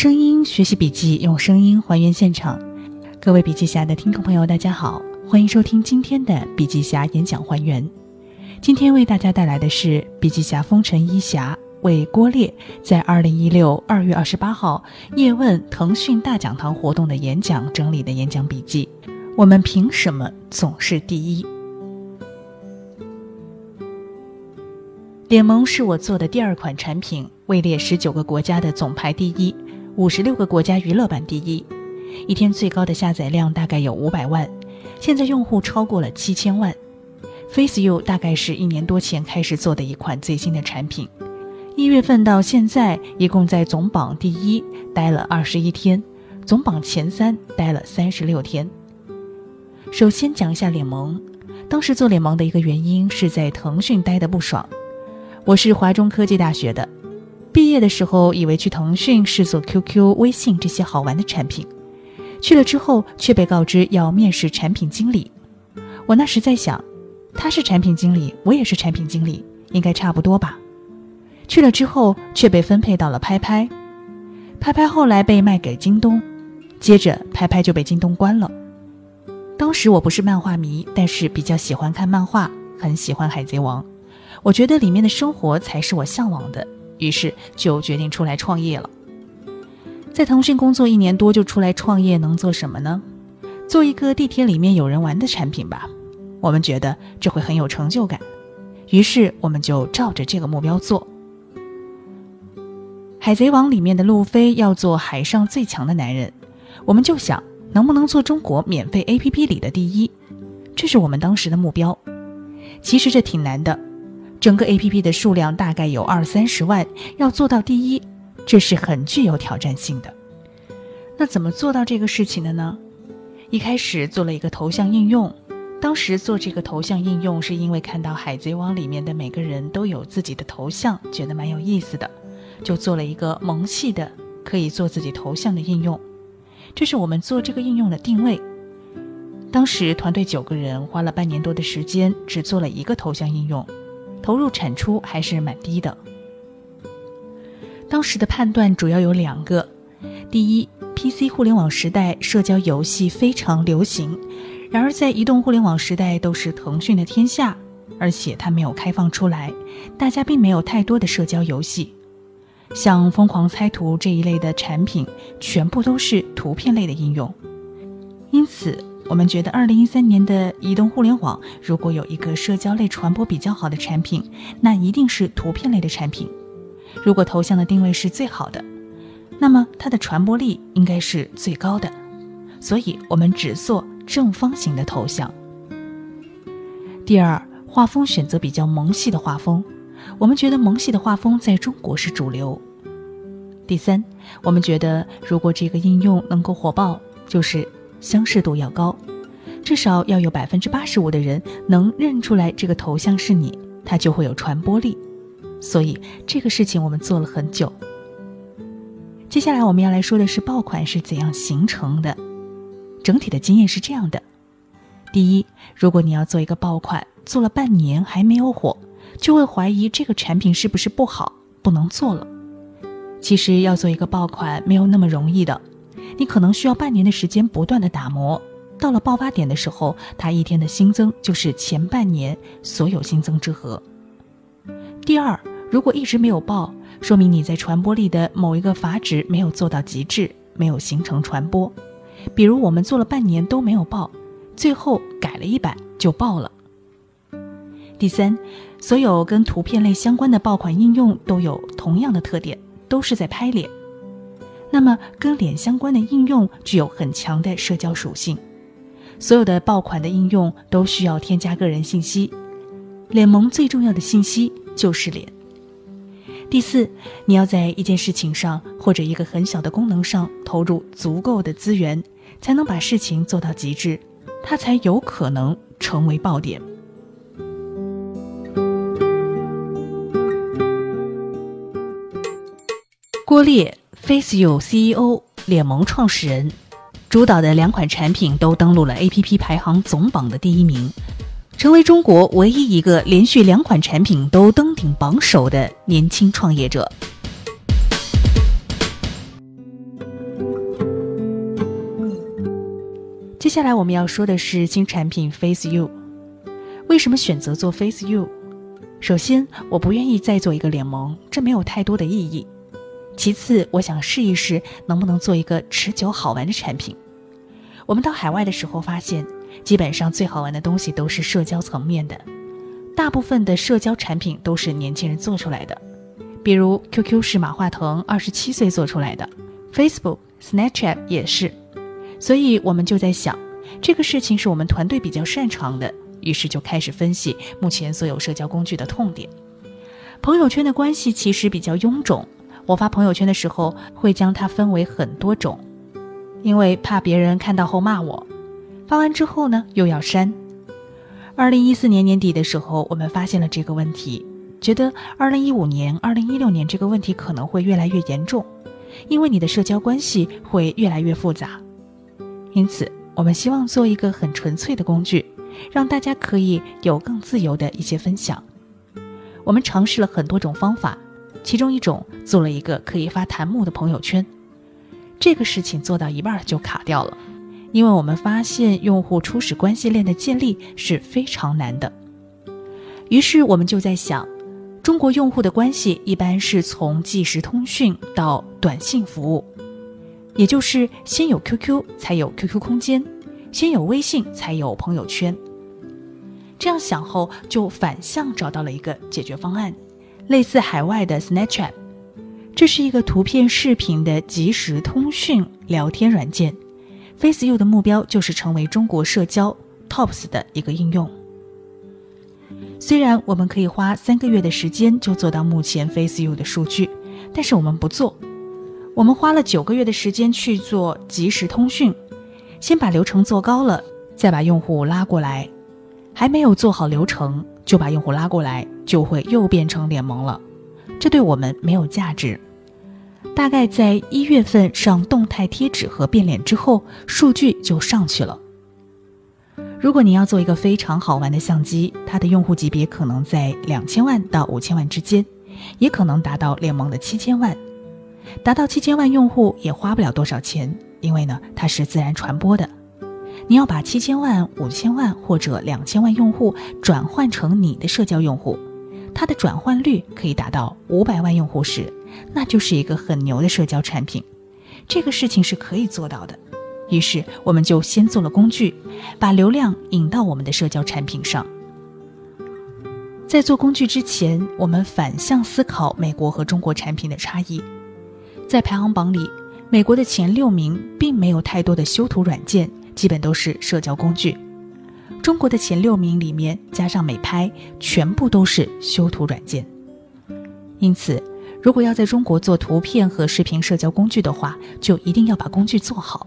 声音学习笔记，用声音还原现场。各位笔记侠的听众朋友，大家好，欢迎收听今天的笔记侠演讲还原。今天为大家带来的是笔记侠风尘一侠为郭烈在二零一六二月二十八号叶问腾讯大讲堂活动的演讲整理的演讲笔记。我们凭什么总是第一？联盟是我做的第二款产品，位列十九个国家的总排第一，五十六个国家娱乐版第一，一天最高的下载量大概有五百万，现在用户超过了七千万。FaceU 大概是一年多前开始做的一款最新的产品，一月份到现在一共在总榜第一待了二十一天，总榜前三待了三十六天。首先讲一下脸萌，当时做脸萌的一个原因是在腾讯待的不爽。我是华中科技大学的，毕业的时候以为去腾讯是做 QQ、微信这些好玩的产品，去了之后却被告知要面试产品经理。我那时在想，他是产品经理，我也是产品经理，应该差不多吧。去了之后却被分配到了拍拍，拍拍后来被卖给京东，接着拍拍就被京东关了。当时我不是漫画迷，但是比较喜欢看漫画，很喜欢海贼王。我觉得里面的生活才是我向往的，于是就决定出来创业了。在腾讯工作一年多就出来创业，能做什么呢？做一个地铁里面有人玩的产品吧。我们觉得这会很有成就感，于是我们就照着这个目标做。海贼王里面的路飞要做海上最强的男人，我们就想能不能做中国免费 APP 里的第一，这是我们当时的目标。其实这挺难的。整个 A P P 的数量大概有二三十万，要做到第一，这是很具有挑战性的。那怎么做到这个事情的呢？一开始做了一个头像应用，当时做这个头像应用是因为看到《海贼王》里面的每个人都有自己的头像，觉得蛮有意思的，就做了一个萌系的可以做自己头像的应用。这是我们做这个应用的定位。当时团队九个人，花了半年多的时间，只做了一个头像应用。投入产出还是蛮低的。当时的判断主要有两个：第一，PC 互联网时代社交游戏非常流行；然而在移动互联网时代都是腾讯的天下，而且它没有开放出来，大家并没有太多的社交游戏。像疯狂猜图这一类的产品，全部都是图片类的应用，因此。我们觉得，二零一三年的移动互联网如果有一个社交类传播比较好的产品，那一定是图片类的产品。如果头像的定位是最好的，那么它的传播力应该是最高的。所以我们只做正方形的头像。第二，画风选择比较萌系的画风，我们觉得萌系的画风在中国是主流。第三，我们觉得如果这个应用能够火爆，就是。相似度要高，至少要有百分之八十五的人能认出来这个头像是你，它就会有传播力。所以这个事情我们做了很久。接下来我们要来说的是爆款是怎样形成的。整体的经验是这样的：第一，如果你要做一个爆款，做了半年还没有火，就会怀疑这个产品是不是不好，不能做了。其实要做一个爆款没有那么容易的。你可能需要半年的时间不断的打磨，到了爆发点的时候，它一天的新增就是前半年所有新增之和。第二，如果一直没有爆，说明你在传播力的某一个阀值没有做到极致，没有形成传播。比如我们做了半年都没有爆，最后改了一版就爆了。第三，所有跟图片类相关的爆款应用都有同样的特点，都是在拍脸。那么，跟脸相关的应用具有很强的社交属性。所有的爆款的应用都需要添加个人信息，脸萌最重要的信息就是脸。第四，你要在一件事情上或者一个很小的功能上投入足够的资源，才能把事情做到极致，它才有可能成为爆点。郭烈。Faceu CEO 脸萌创始人，主导的两款产品都登陆了 APP 排行总榜的第一名，成为中国唯一一个连续两款产品都登顶榜首的年轻创业者。接下来我们要说的是新产品 FaceU，为什么选择做 FaceU？首先，我不愿意再做一个联盟，这没有太多的意义。其次，我想试一试能不能做一个持久好玩的产品。我们到海外的时候发现，基本上最好玩的东西都是社交层面的，大部分的社交产品都是年轻人做出来的，比如 QQ 是马化腾二十七岁做出来的，Facebook、Snapchat 也是。所以我们就在想，这个事情是我们团队比较擅长的。于是就开始分析目前所有社交工具的痛点。朋友圈的关系其实比较臃肿，我发朋友圈的时候会将它分为很多种，因为怕别人看到后骂我。发完之后呢，又要删。二零一四年年底的时候，我们发现了这个问题，觉得二零一五年、二零一六年这个问题可能会越来越严重，因为你的社交关系会越来越复杂。因此，我们希望做一个很纯粹的工具。让大家可以有更自由的一些分享。我们尝试了很多种方法，其中一种做了一个可以发弹幕的朋友圈。这个事情做到一半就卡掉了，因为我们发现用户初始关系链的建立是非常难的。于是我们就在想，中国用户的关系一般是从即时通讯到短信服务，也就是先有 QQ 才有 QQ 空间，先有微信才有朋友圈。这样想后，就反向找到了一个解决方案，类似海外的 Snapchat，这是一个图片、视频的即时通讯聊天软件。FaceU 的目标就是成为中国社交 Tops 的一个应用。虽然我们可以花三个月的时间就做到目前 FaceU 的数据，但是我们不做，我们花了九个月的时间去做即时通讯，先把流程做高了，再把用户拉过来。还没有做好流程就把用户拉过来，就会又变成联盟了，这对我们没有价值。大概在一月份上动态贴纸和变脸之后，数据就上去了。如果你要做一个非常好玩的相机，它的用户级别可能在两千万到五千万之间，也可能达到联盟的七千万。达到七千万用户也花不了多少钱，因为呢，它是自然传播的。你要把七千万、五千万或者两千万用户转换成你的社交用户，它的转换率可以达到五百万用户时，那就是一个很牛的社交产品。这个事情是可以做到的。于是我们就先做了工具，把流量引到我们的社交产品上。在做工具之前，我们反向思考美国和中国产品的差异。在排行榜里，美国的前六名并没有太多的修图软件。基本都是社交工具。中国的前六名里面加上美拍，全部都是修图软件。因此，如果要在中国做图片和视频社交工具的话，就一定要把工具做好。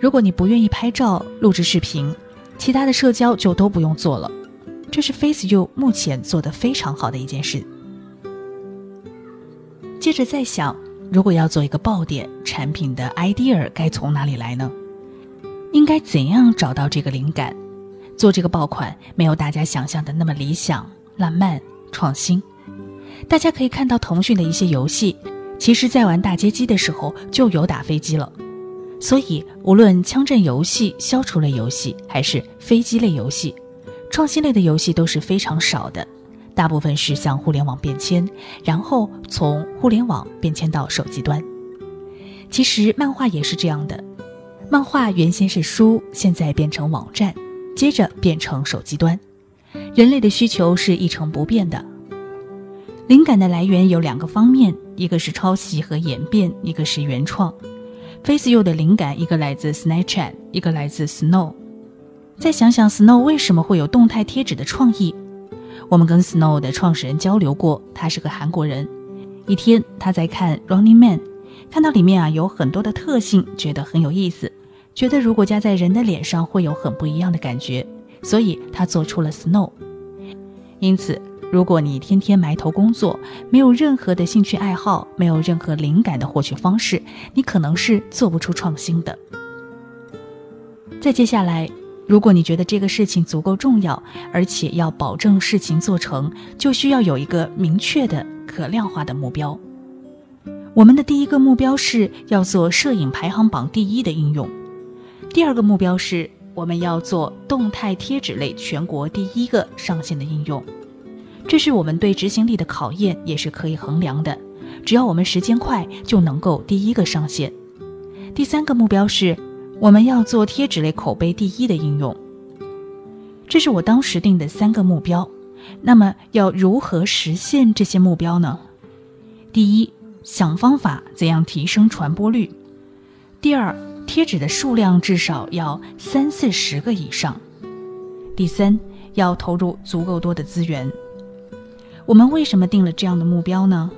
如果你不愿意拍照、录制视频，其他的社交就都不用做了。这是 FaceU 目前做的非常好的一件事。接着再想，如果要做一个爆点产品的 idea，该从哪里来呢？应该怎样找到这个灵感？做这个爆款没有大家想象的那么理想、浪漫、创新。大家可以看到腾讯的一些游戏，其实在玩大街机的时候就有打飞机了。所以，无论枪战游戏、消除类游戏，还是飞机类游戏，创新类的游戏都是非常少的。大部分是向互联网变迁，然后从互联网变迁到手机端。其实漫画也是这样的。漫画原先是书，现在变成网站，接着变成手机端。人类的需求是一成不变的。灵感的来源有两个方面，一个是抄袭和演变，一个是原创。FaceU 的灵感，一个来自 Snapchat，一个来自 Snow。再想想 Snow 为什么会有动态贴纸的创意？我们跟 Snow 的创始人交流过，他是个韩国人。一天他在看 Running Man，看到里面啊有很多的特性，觉得很有意思。觉得如果加在人的脸上会有很不一样的感觉，所以他做出了 Snow。因此，如果你天天埋头工作，没有任何的兴趣爱好，没有任何灵感的获取方式，你可能是做不出创新的。再接下来，如果你觉得这个事情足够重要，而且要保证事情做成，就需要有一个明确的、可量化的目标。我们的第一个目标是要做摄影排行榜第一的应用。第二个目标是我们要做动态贴纸类全国第一个上线的应用，这是我们对执行力的考验，也是可以衡量的。只要我们时间快，就能够第一个上线。第三个目标是，我们要做贴纸类口碑第一的应用。这是我当时定的三个目标。那么要如何实现这些目标呢？第一，想方法怎样提升传播率；第二，贴纸的数量至少要三四十个以上；第三，要投入足够多的资源。我们为什么定了这样的目标呢？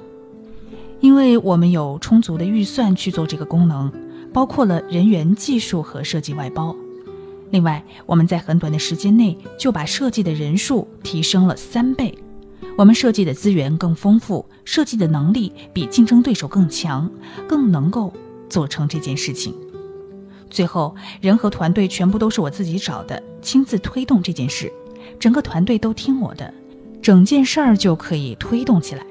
因为我们有充足的预算去做这个功能，包括了人员、技术和设计外包。另外，我们在很短的时间内就把设计的人数提升了三倍，我们设计的资源更丰富，设计的能力比竞争对手更强，更能够做成这件事情。最后，人和团队全部都是我自己找的，亲自推动这件事，整个团队都听我的，整件事儿就可以推动起来。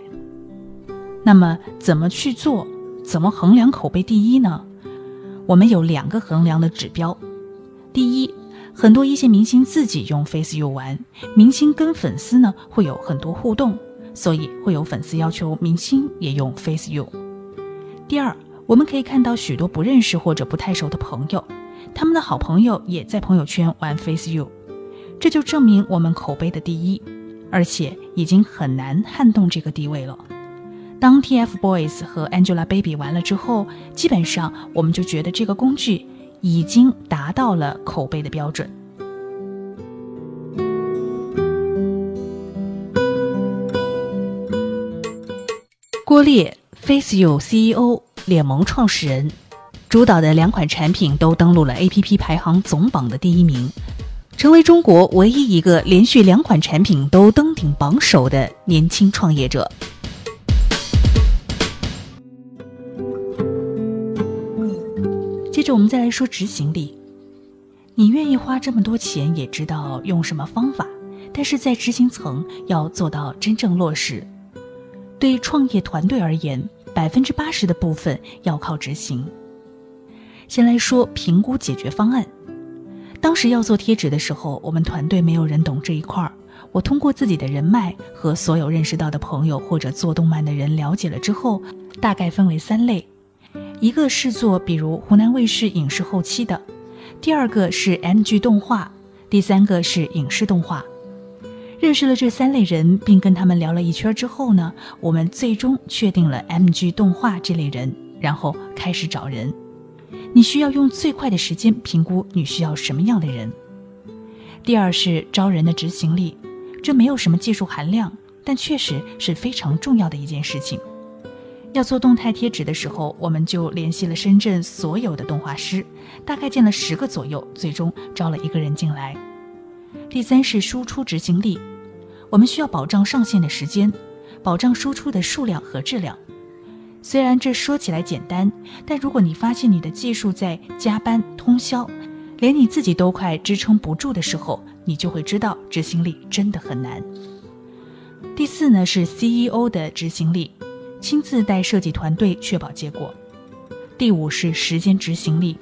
那么，怎么去做？怎么衡量口碑第一呢？我们有两个衡量的指标。第一，很多一线明星自己用 FaceU 玩，明星跟粉丝呢会有很多互动，所以会有粉丝要求明星也用 FaceU。第二，我们可以看到许多不认识或者不太熟的朋友，他们的好朋友也在朋友圈玩 Face You，这就证明我们口碑的第一，而且已经很难撼动这个地位了。当 TFBOYS 和 Angelababy 完了之后，基本上我们就觉得这个工具。已经达到了口碑的标准。郭烈，Face You CEO，联盟创始人，主导的两款产品都登陆了 APP 排行总榜的第一名，成为中国唯一一个连续两款产品都登顶榜首的年轻创业者。接着我们再来说执行力。你愿意花这么多钱，也知道用什么方法，但是在执行层要做到真正落实。对创业团队而言，百分之八十的部分要靠执行。先来说评估解决方案。当时要做贴纸的时候，我们团队没有人懂这一块儿。我通过自己的人脉和所有认识到的朋友或者做动漫的人了解了之后，大概分为三类。一个是做比如湖南卫视影视后期的，第二个是 MG 动画，第三个是影视动画。认识了这三类人，并跟他们聊了一圈之后呢，我们最终确定了 MG 动画这类人，然后开始找人。你需要用最快的时间评估你需要什么样的人。第二是招人的执行力，这没有什么技术含量，但确实是非常重要的一件事情。要做动态贴纸的时候，我们就联系了深圳所有的动画师，大概见了十个左右，最终招了一个人进来。第三是输出执行力，我们需要保障上线的时间，保障输出的数量和质量。虽然这说起来简单，但如果你发现你的技术在加班通宵，连你自己都快支撑不住的时候，你就会知道执行力真的很难。第四呢是 CEO 的执行力。亲自带设计团队确保结果。第五是时间执行力。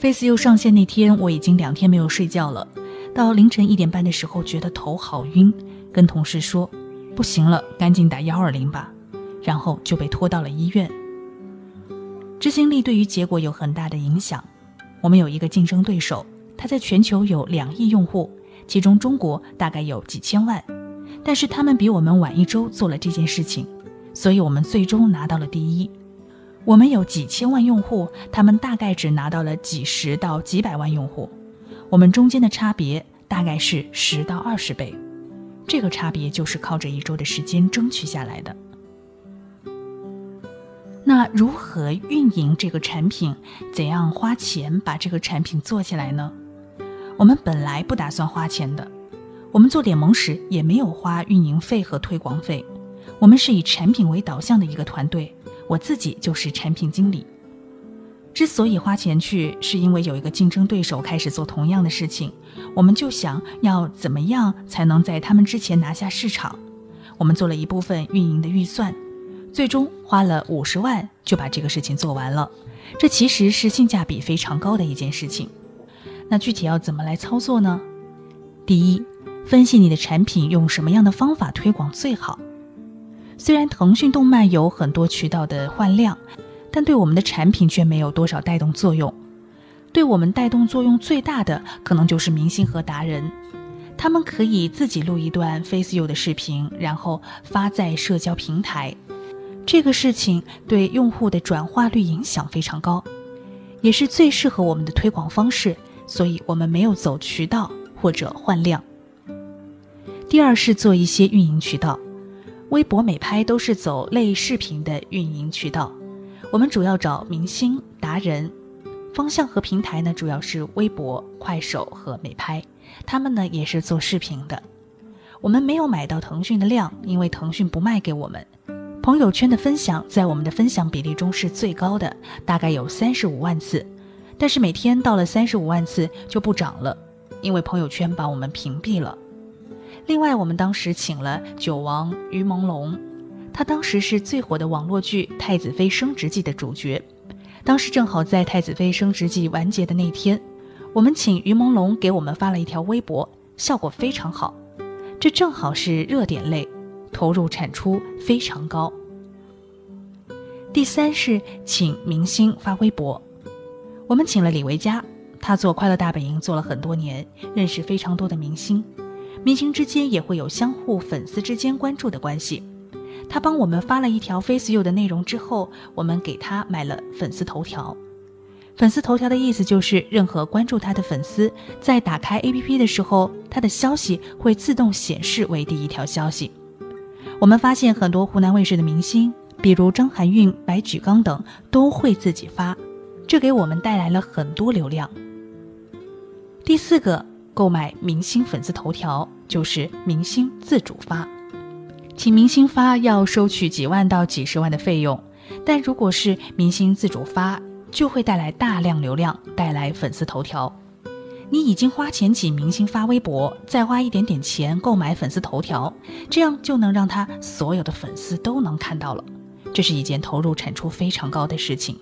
FaceU 上线那天，我已经两天没有睡觉了，到凌晨一点半的时候，觉得头好晕，跟同事说不行了，赶紧打幺二零吧，然后就被拖到了医院。执行力对于结果有很大的影响。我们有一个竞争对手，他在全球有两亿用户，其中中国大概有几千万，但是他们比我们晚一周做了这件事情。所以我们最终拿到了第一。我们有几千万用户，他们大概只拿到了几十到几百万用户。我们中间的差别大概是十到二十倍，这个差别就是靠着一周的时间争取下来的。那如何运营这个产品？怎样花钱把这个产品做起来呢？我们本来不打算花钱的，我们做联盟时也没有花运营费和推广费。我们是以产品为导向的一个团队，我自己就是产品经理。之所以花钱去，是因为有一个竞争对手开始做同样的事情，我们就想要怎么样才能在他们之前拿下市场。我们做了一部分运营的预算，最终花了五十万就把这个事情做完了。这其实是性价比非常高的一件事情。那具体要怎么来操作呢？第一，分析你的产品用什么样的方法推广最好。虽然腾讯动漫有很多渠道的换量，但对我们的产品却没有多少带动作用。对我们带动作用最大的，可能就是明星和达人。他们可以自己录一段 Face You 的视频，然后发在社交平台。这个事情对用户的转化率影响非常高，也是最适合我们的推广方式。所以我们没有走渠道或者换量。第二是做一些运营渠道，微博、美拍都是走类视频的运营渠道。我们主要找明星、达人，方向和平台呢主要是微博、快手和美拍。他们呢也是做视频的，我们没有买到腾讯的量，因为腾讯不卖给我们。朋友圈的分享在我们的分享比例中是最高的，大概有三十五万次，但是每天到了三十五万次就不涨了，因为朋友圈把我们屏蔽了。另外，我们当时请了九王于朦胧，他当时是最火的网络剧《太子妃升职记》的主角，当时正好在《太子妃升职记》完结的那天。我们请于朦胧给我们发了一条微博，效果非常好。这正好是热点类，投入产出非常高。第三是请明星发微博，我们请了李维嘉，他做快乐大本营做了很多年，认识非常多的明星，明星之间也会有相互粉丝之间关注的关系。他帮我们发了一条 Face You 的内容之后，我们给他买了粉丝头条。粉丝头条的意思就是，任何关注他的粉丝在打开 APP 的时候，他的消息会自动显示为第一条消息。我们发现很多湖南卫视的明星，比如张含韵、白举纲等，都会自己发，这给我们带来了很多流量。第四个，购买明星粉丝头条就是明星自主发，请明星发要收取几万到几十万的费用，但如果是明星自主发。就会带来大量流量，带来粉丝头条。你已经花钱请明星发微博，再花一点点钱购买粉丝头条，这样就能让他所有的粉丝都能看到了。这是一件投入产出非常高的事情。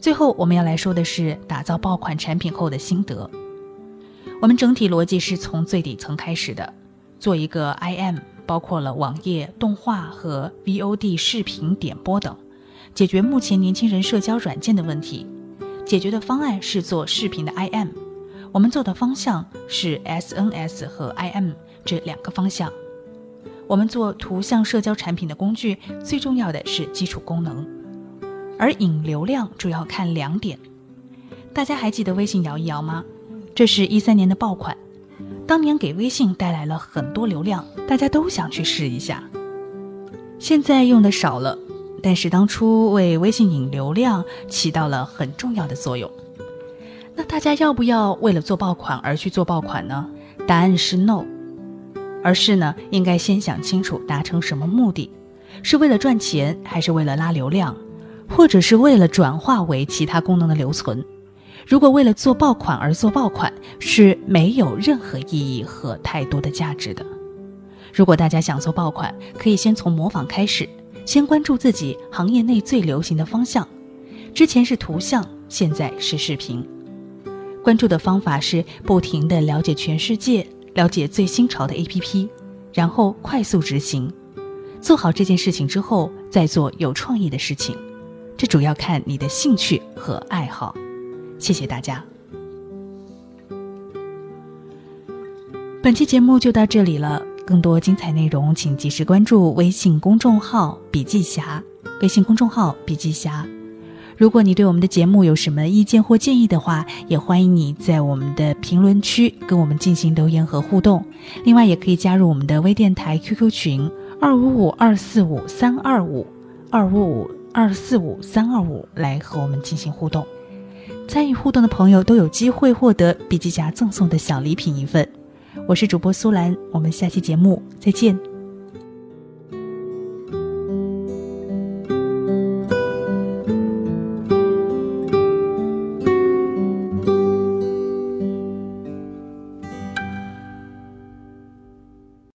最后我们要来说的是打造爆款产品后的心得。我们整体逻辑是从最底层开始的，做一个 IM，包括了网页、动画和 VOD 视频点播等。解决目前年轻人社交软件的问题，解决的方案是做视频的 IM，我们做的方向是 SNS 和 IM 这两个方向。我们做图像社交产品的工具，最重要的是基础功能，而引流量主要看两点。大家还记得微信摇一摇吗？这是一三年的爆款，当年给微信带来了很多流量，大家都想去试一下。现在用的少了。但是当初为微信引流量起到了很重要的作用。那大家要不要为了做爆款而去做爆款呢？答案是 no，而是呢应该先想清楚达成什么目的，是为了赚钱，还是为了拉流量，或者是为了转化为其他功能的留存？如果为了做爆款而做爆款，是没有任何意义和太多的价值的。如果大家想做爆款，可以先从模仿开始。先关注自己行业内最流行的方向，之前是图像，现在是视频。关注的方法是不停的了解全世界，了解最新潮的 APP，然后快速执行。做好这件事情之后，再做有创意的事情。这主要看你的兴趣和爱好。谢谢大家。本期节目就到这里了。更多精彩内容，请及时关注微信公众号“笔记侠”。微信公众号“笔记侠”。如果你对我们的节目有什么意见或建议的话，也欢迎你在我们的评论区跟我们进行留言和互动。另外，也可以加入我们的微电台 QQ 群二五五二四五三二五二五五二四五三二五来和我们进行互动。参与互动的朋友都有机会获得笔记夹赠送的小礼品一份。我是主播苏兰，我们下期节目再见。